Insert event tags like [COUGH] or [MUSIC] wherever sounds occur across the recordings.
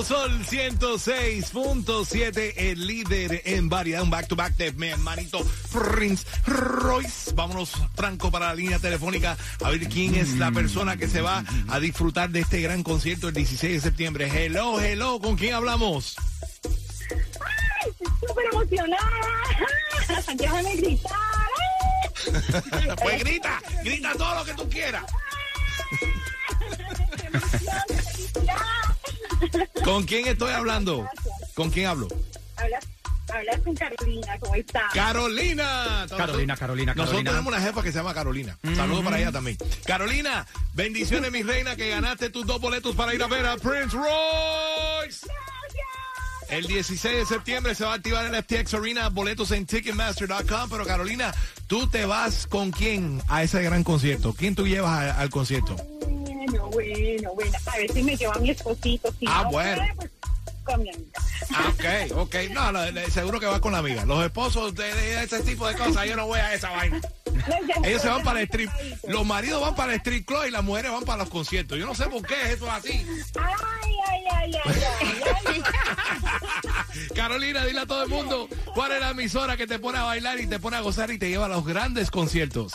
Nuevo Sol 106.7, el líder en variedad, un back-to-back de mi hermanito Prince Royce. Vámonos, Franco, para la línea telefónica a ver quién es la persona que se va a disfrutar de este gran concierto el 16 de septiembre. Hello, hello, ¿con quién hablamos? súper emocionada. [LAUGHS] Déjame gritar. [LAUGHS] Pues grita, grita todo lo que tú quieras. ¡Qué emoción, qué felicidad! ¿Con quién estoy hablando? ¿Con quién hablo? Hablas, hablas con Carolina, ¿cómo estás? Carolina. Carolina, Carolina, Nosotros Carolina. tenemos una jefa que se llama Carolina. Saludos para ella también. Carolina, bendiciones, mi reina, que ganaste tus dos boletos para ir a ver a Prince Royce. El 16 de septiembre se va a activar el FTX Arena, boletos en Ticketmaster.com. Pero Carolina, ¿tú te vas con quién a ese gran concierto? ¿Quién tú llevas a- al concierto? Bueno, bueno, bueno. A ver si me lleva mi esposito. Si Ah, no bueno. puede, pues, con mi amiga. Ah, ok, ok. No, seguro que va con la amiga. Los esposos de, de ese tipo de cosas, yo no voy a esa vaina. [LAUGHS] Ellos se van para el strip. Los maridos van para el strip club y las mujeres van para los conciertos. Yo no sé por qué eso es así. Ay, ay, ay, ay, ay, ay. [LAUGHS] Carolina, dile a todo el mundo cuál es la emisora que te pone a bailar y te pone a gozar y te lleva a los grandes conciertos.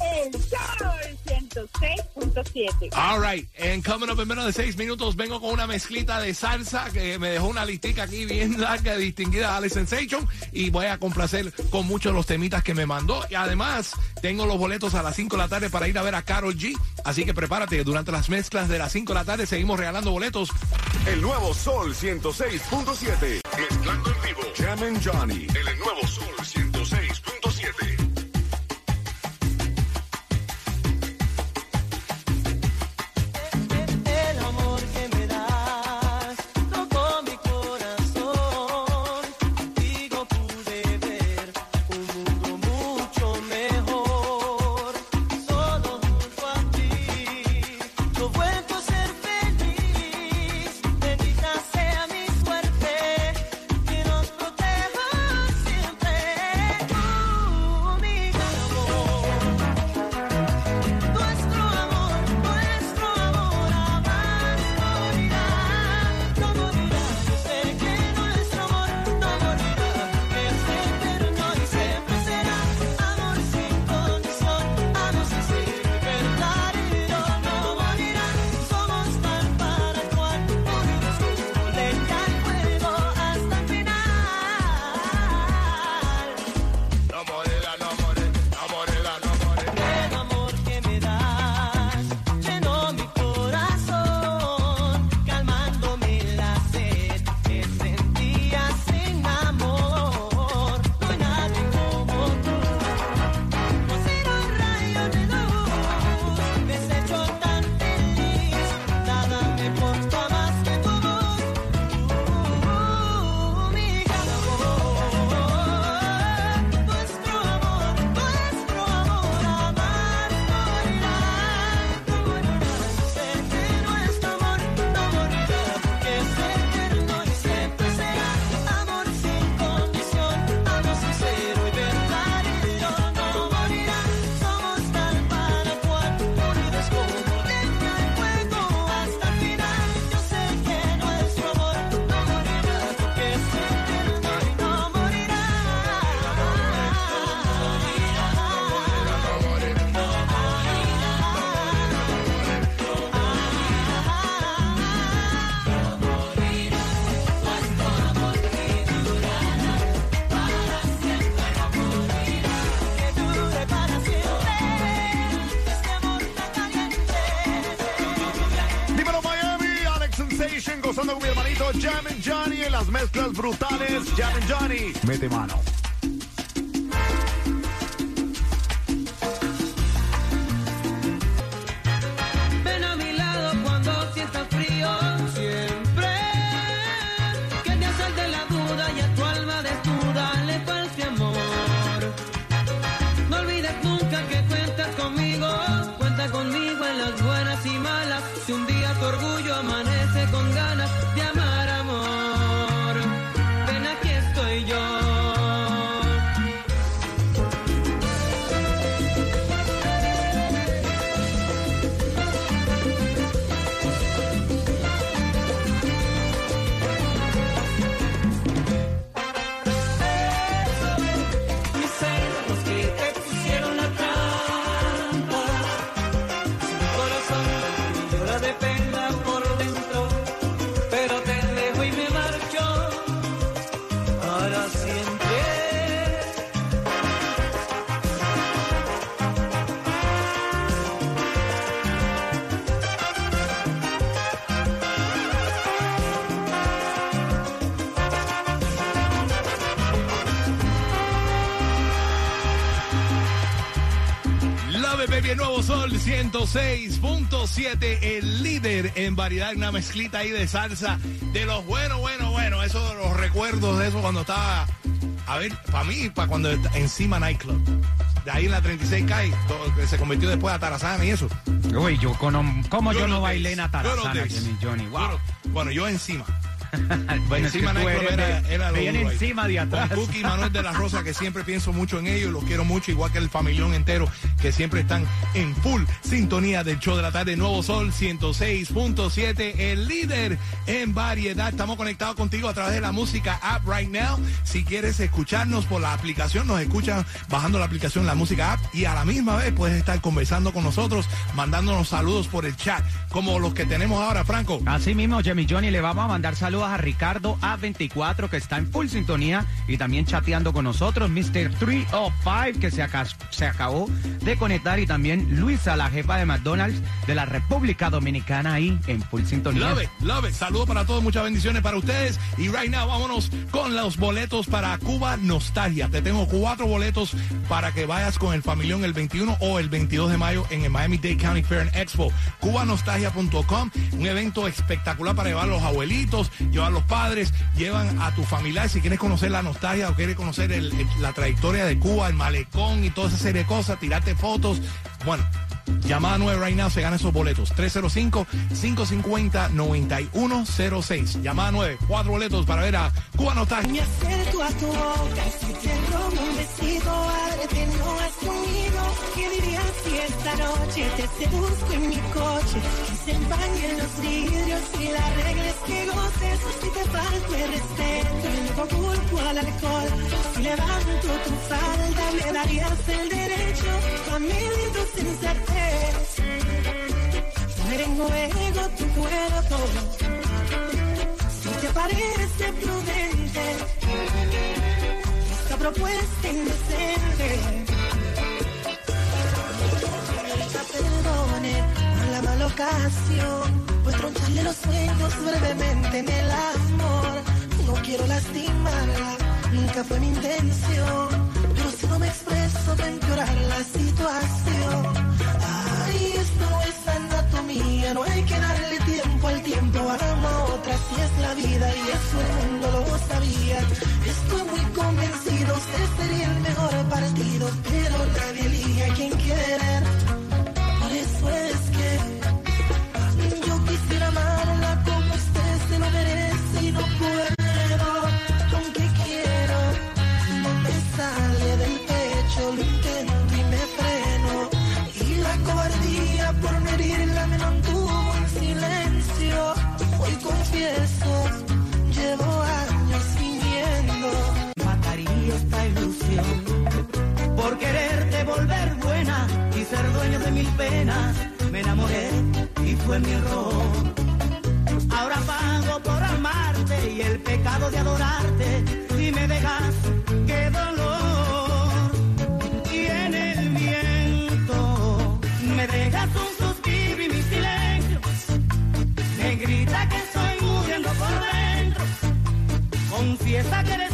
El Sol 106.7. All right, and coming up en menos de seis minutos vengo con una mezclita de salsa que me dejó una listica aquí bien [LAUGHS] larga, distinguida Ale Sensation y voy a complacer con muchos los temitas que me mandó y además tengo los boletos a las 5 de la tarde para ir a ver a Carol G, así que prepárate, durante las mezclas de las 5 de la tarde seguimos regalando boletos El nuevo Sol 106.7. Mezclando en vivo. Jam and Johnny. En el nuevo Sol 106.7. Lamen Johnny en las mezclas brutales. Lamen Johnny. Mete mano. Ven a mi lado cuando si está frío. Siempre Que te salte la duda y a tu alma desnuda le falte amor. No olvides nunca que cuentas conmigo. Cuenta conmigo en las buenas y malas. Si un día tu orgullo amanece con ganas de amar baby, el nuevo sol 106.7, el líder en variedad, una mezclita ahí de salsa, de los buenos, bueno, bueno, eso de los recuerdos de eso cuando estaba, a ver, para mí, para cuando encima Nightclub, de ahí en la 36 calle, se convirtió después a Tarazana y eso. Uy, yo con, ¿cómo yo, Good no bailé en. Jimmy Johnny? Wow. Bueno, bueno, yo encima. [LAUGHS] Bueno, es que encima era, de- era bien encima de atrás. Con Cookie y Manuel de la Rosa, que siempre pienso mucho en ellos, los quiero mucho, igual que el familión entero, que siempre están en full sintonía del show de la tarde, Nuevo Sol 106.7, el líder en variedad. Estamos conectados contigo a través de la música app right now. Si quieres escucharnos por la aplicación, nos escuchan bajando la aplicación, la música app, y a la misma vez puedes estar conversando con nosotros, mandándonos saludos por el chat, como los que tenemos ahora, Franco. Así mismo, Jimmy Johnny, le vamos a mandar saludos a Ricardo A24, que está en full sintonía y también chateando con nosotros. Mr. 305, que se, aca- se acabó de conectar. Y también Luisa, la jefa de McDonald's de la República Dominicana, ahí en full sintonía. Love it, love it. Saludos para todos, muchas bendiciones para ustedes. Y right now, vámonos con los boletos para Cuba Nostalgia. Te tengo cuatro boletos para que vayas con el familión el 21 o el 22 de mayo en el Miami Dade County Fair and Expo. Cubanostalgia.com, un evento espectacular para llevar a los abuelitos, llevar a los padres, llevan a tu familiar. Si quieres conocer la nostalgia o quieres conocer el- el- la trayectoria de Cuba, el malecón y toda esa serie de cosas, tirarte fotos. Bueno, Llamada 9 right now se gana esos boletos. 305-550-9106. Llamada 9, cuatro boletos para ver a Cuba Nostalgia. Me acerco a tu boca si te robo un besito, no has comido. ¿Qué dirías si esta noche te seduzco en mi coche? Que se empañen los vidrios y la regla es que goces. Si te falto el respeto, y luego culpo al alcohol. Si levanto tu falda, me darías el derecho a sensatez. Poner en juego tu cuerpo. Si te parece prudente esta propuesta indecente. Perdone por la mala ocasión, por troncharle los sueños brevemente en el amor. No quiero lastimarla, nunca fue mi intención, pero si no me expreso va a empeorar la situación. Ay, esto es anatomía, no hay que darle tiempo al tiempo. Amo a otra, si es la vida y eso el mundo lo sabía. Estoy muy convencido, usted sería el mejor partido, pero nadie elige a quien querer. Confieso, llevo años fingiendo. Mataría esta ilusión por quererte volver buena y ser dueño de mil penas. Me enamoré y fue mi error. Ahora pago por amarte y el pecado de adorarte. Si me dejas, Confiesa que eres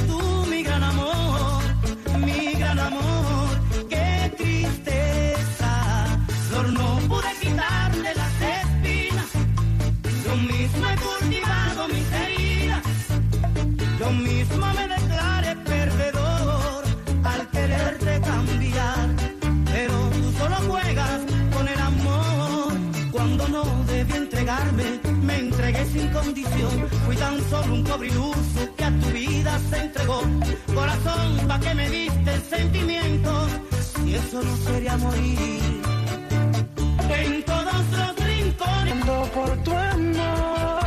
condición. Fui tan solo un pobre que a tu vida se entregó. Corazón, ¿pa' que me diste sentimientos? Si eso no sería morir. En todos los rincones. Ando por tu amor,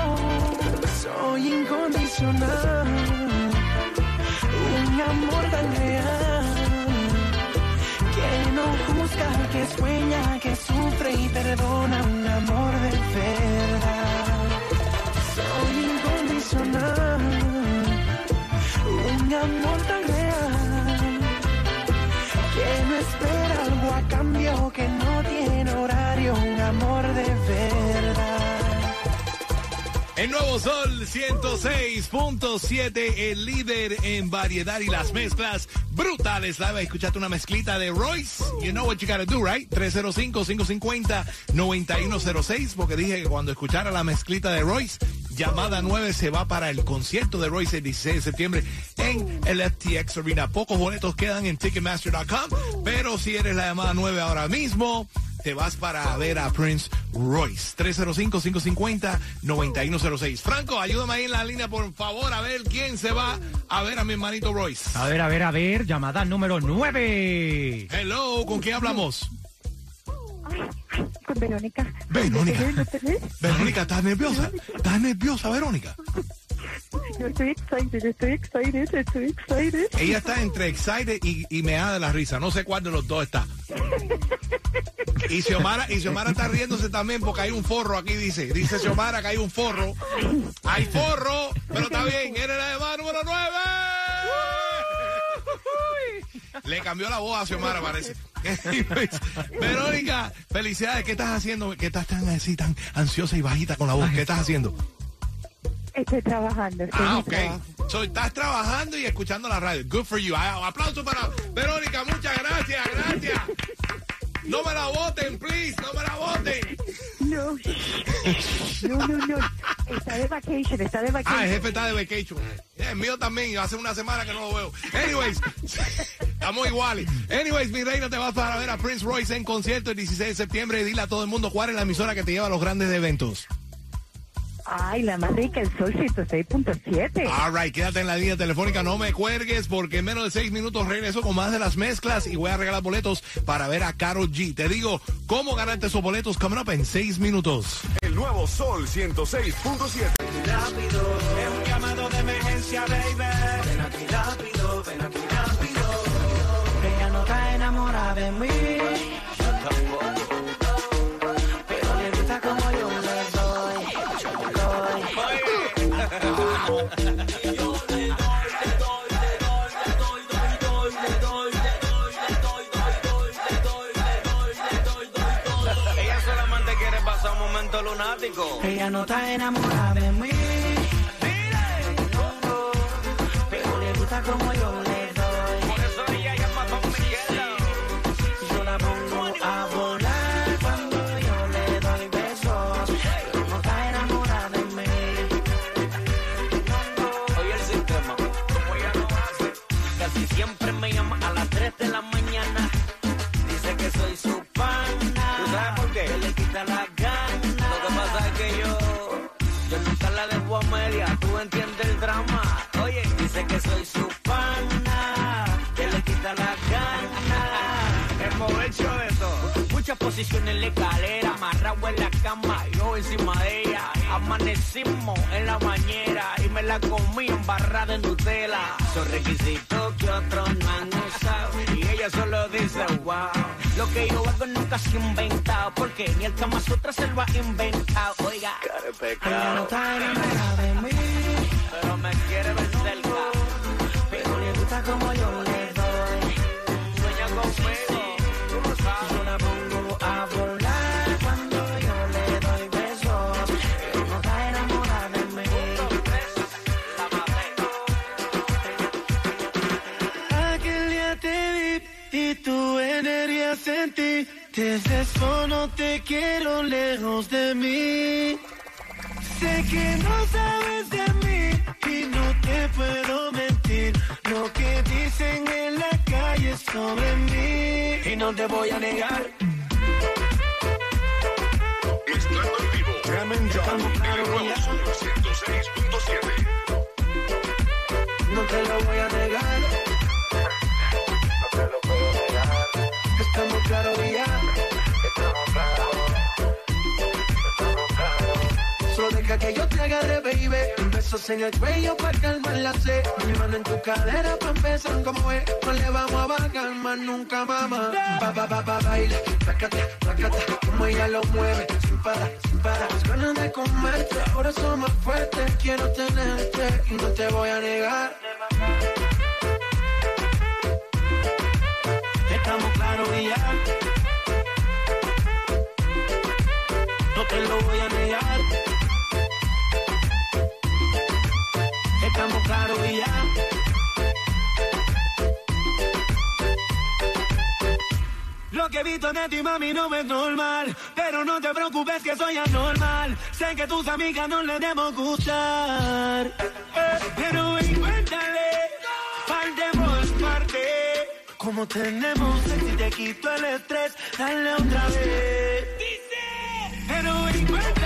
soy incondicional, un amor tan real, que no juzga, que sueña, que sufre y perdona, nuevo Sol 106.7, el líder en variedad y las mezclas brutales. ¿Sabes? Escuchaste una mezclita de Royce. You know what you gotta do, right? 305-550-9106. Porque dije que cuando escuchara la mezclita de Royce, llamada 9 se va para el concierto de Royce el 16 de septiembre en el FTX Arena. Pocos boletos quedan en Ticketmaster.com. Pero si eres la llamada 9 ahora mismo, te vas para ver a Prince Royce. 305-550-9106. Franco, ayúdame ahí en la línea, por favor, a ver quién se va a ver a mi hermanito Royce. A ver, a ver, a ver, llamada número 9. Hello, ¿con quién hablamos? Con Verónica. Verónica. Verónica, ¿estás nerviosa? ¿Estás nerviosa, Verónica? Yo estoy excited, estoy excited, estoy excited. Ella está entre excited y, y meada de la risa. No sé cuál de los dos está. Y Xiomara, y Xiomara está riéndose también porque hay un forro aquí, dice. Dice Xiomara que hay un forro. Hay forro, pero está bien. Eres la llamada número 9. Le cambió la voz a Xiomara, parece. [LAUGHS] Verónica, felicidades. ¿Qué estás haciendo? ¿Qué estás tan así, tan ansiosa y bajita con la voz? ¿Qué estás haciendo? Estoy trabajando, estoy Ah, ok. So, estás trabajando y escuchando la radio. Good for you. Ah, Aplauso para Verónica. Muchas gracias, gracias. No me la voten, please. No me la voten. No, no, no, no. Está de vacation, está de Ah, el vacation. jefe está de vacation. El mío también. Hace una semana que no lo veo. Anyways, [LAUGHS] estamos iguales. Anyways, mi reina, te vas para ver a Prince Royce en concierto el 16 de septiembre. Dile a todo el mundo cuál es la emisora que te lleva a los grandes eventos. Ay, la más rica, el sol 106.7. All right, quédate en la línea telefónica, no me cuelgues porque en menos de seis minutos regreso con más de las mezclas y voy a regalar boletos para ver a Karol G. Te digo, ¿cómo ganarte esos boletos? Coming up en seis minutos. El nuevo Sol 106.7. rápido. Ella no está enamorada de mí. Posiciones en la escalera, amarrado en la cama, yo encima de ella. Amanecimos en la bañera y me la comí en barra de Nutella. Son requisitos que otros no han usado y ella solo dice wow. Lo que yo hago nunca se ha inventado porque ni el Kama Sutra se lo ha inventado. Oiga, no está de mí. pero me quiere ver cerca. Pero le gusta como yo le Desde eso no te quiero lejos de mí. Sé que no sabes de mí y no te puedo mentir. Lo que dicen en la calle es sobre mí. Y no te voy a negar. Estando en vivo. Ramen El nuevo 106.7. No te lo voy a negar. que yo te agarre, baby. Un beso en el cuello para calmar la sed. Mi mano en tu cadera para empezar como es. No le vamos a bajar más nunca, mamá. Pa, pa, pa, pa, baila, sácate, sácate. Como ella lo mueve, sin parar, sin parar. Las ganas de comerte, ahora somos fuertes. Quiero tenerte y no te voy a negar. Estamos claros y ya. No te lo voy a negar. Lo que he visto de ti, mami, no es normal. Pero no te preocupes que soy anormal. Sé que tus amigas no le debo gustar. Pero ven, cuéntale, partemos parte. Como tenemos si te quito el estrés, dale otra vez. Pero ven.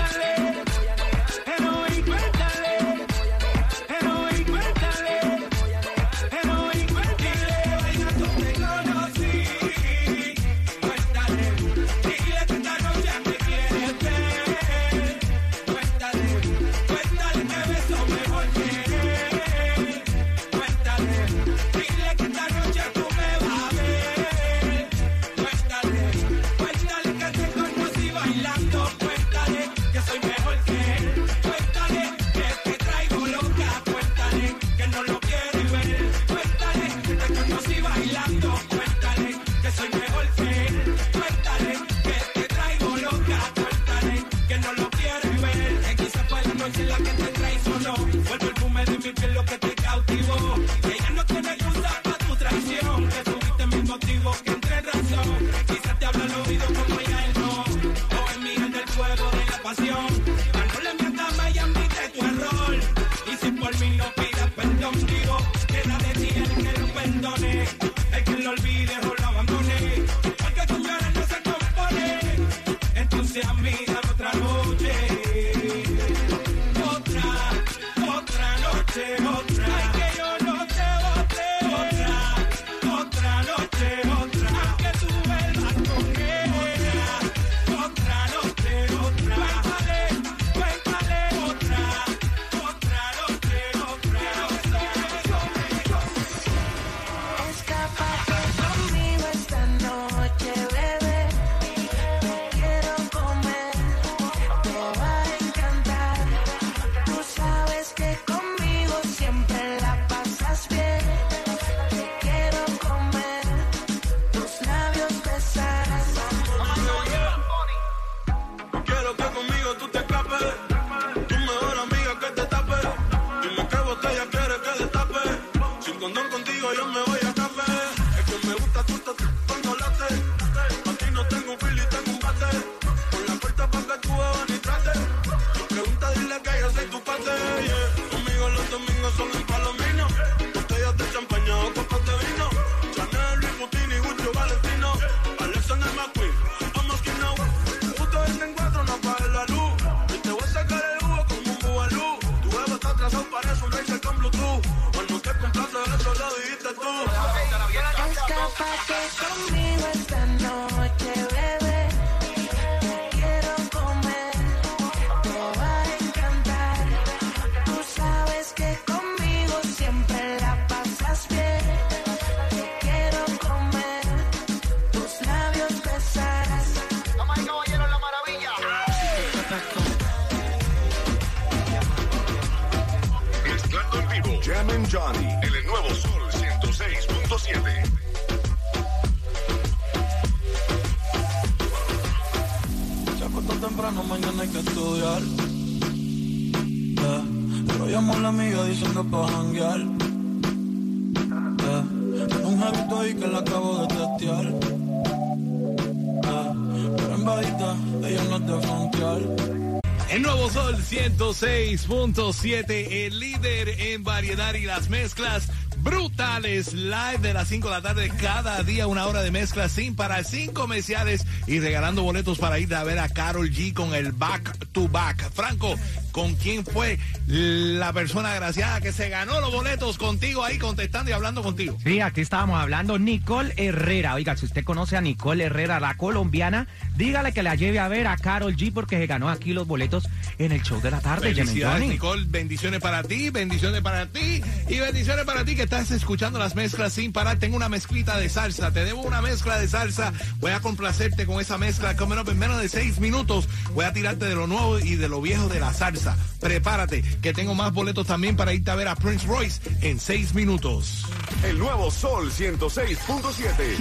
tienes que estudiar. Yeah. Pero llamo a la amiga diciendo pa' janguear. Yeah. Tengo un hábito ahí que la acabo de testear. Yeah. Pero en bajita, ella no es de frontear. El nuevo Sol 106.7, el líder en variedad y las mezclas brutales live de las 5 de la tarde. Cada día una hora de mezcla sin parar, sin comerciales y regalando boletos para ir a ver a Carol G con el back to back. Franco, ¿con quién fue la persona agraciada que se ganó los boletos contigo ahí contestando y hablando contigo? Sí, aquí estábamos hablando. Nicole Herrera. Oiga, si usted conoce a Nicole Herrera, la colombiana, dígale que la lleve a ver a Carol G porque se ganó aquí los boletos en el show de la tarde. Felicidades. Nicole. Bendiciones para ti, bendiciones para ti y bendiciones para ti que estás escuchando las mezclas sin parar. Tengo una mezclita de salsa. Te debo una mezcla de salsa. Voy a complacerte con esa mezcla. Coming up en menos de seis minutos. Voy a tirarte de lo nuevo y de lo viejo de la salsa. Prepárate, que tengo más boletos también para irte a ver a Prince Royce en seis minutos. El nuevo Sol 106.7.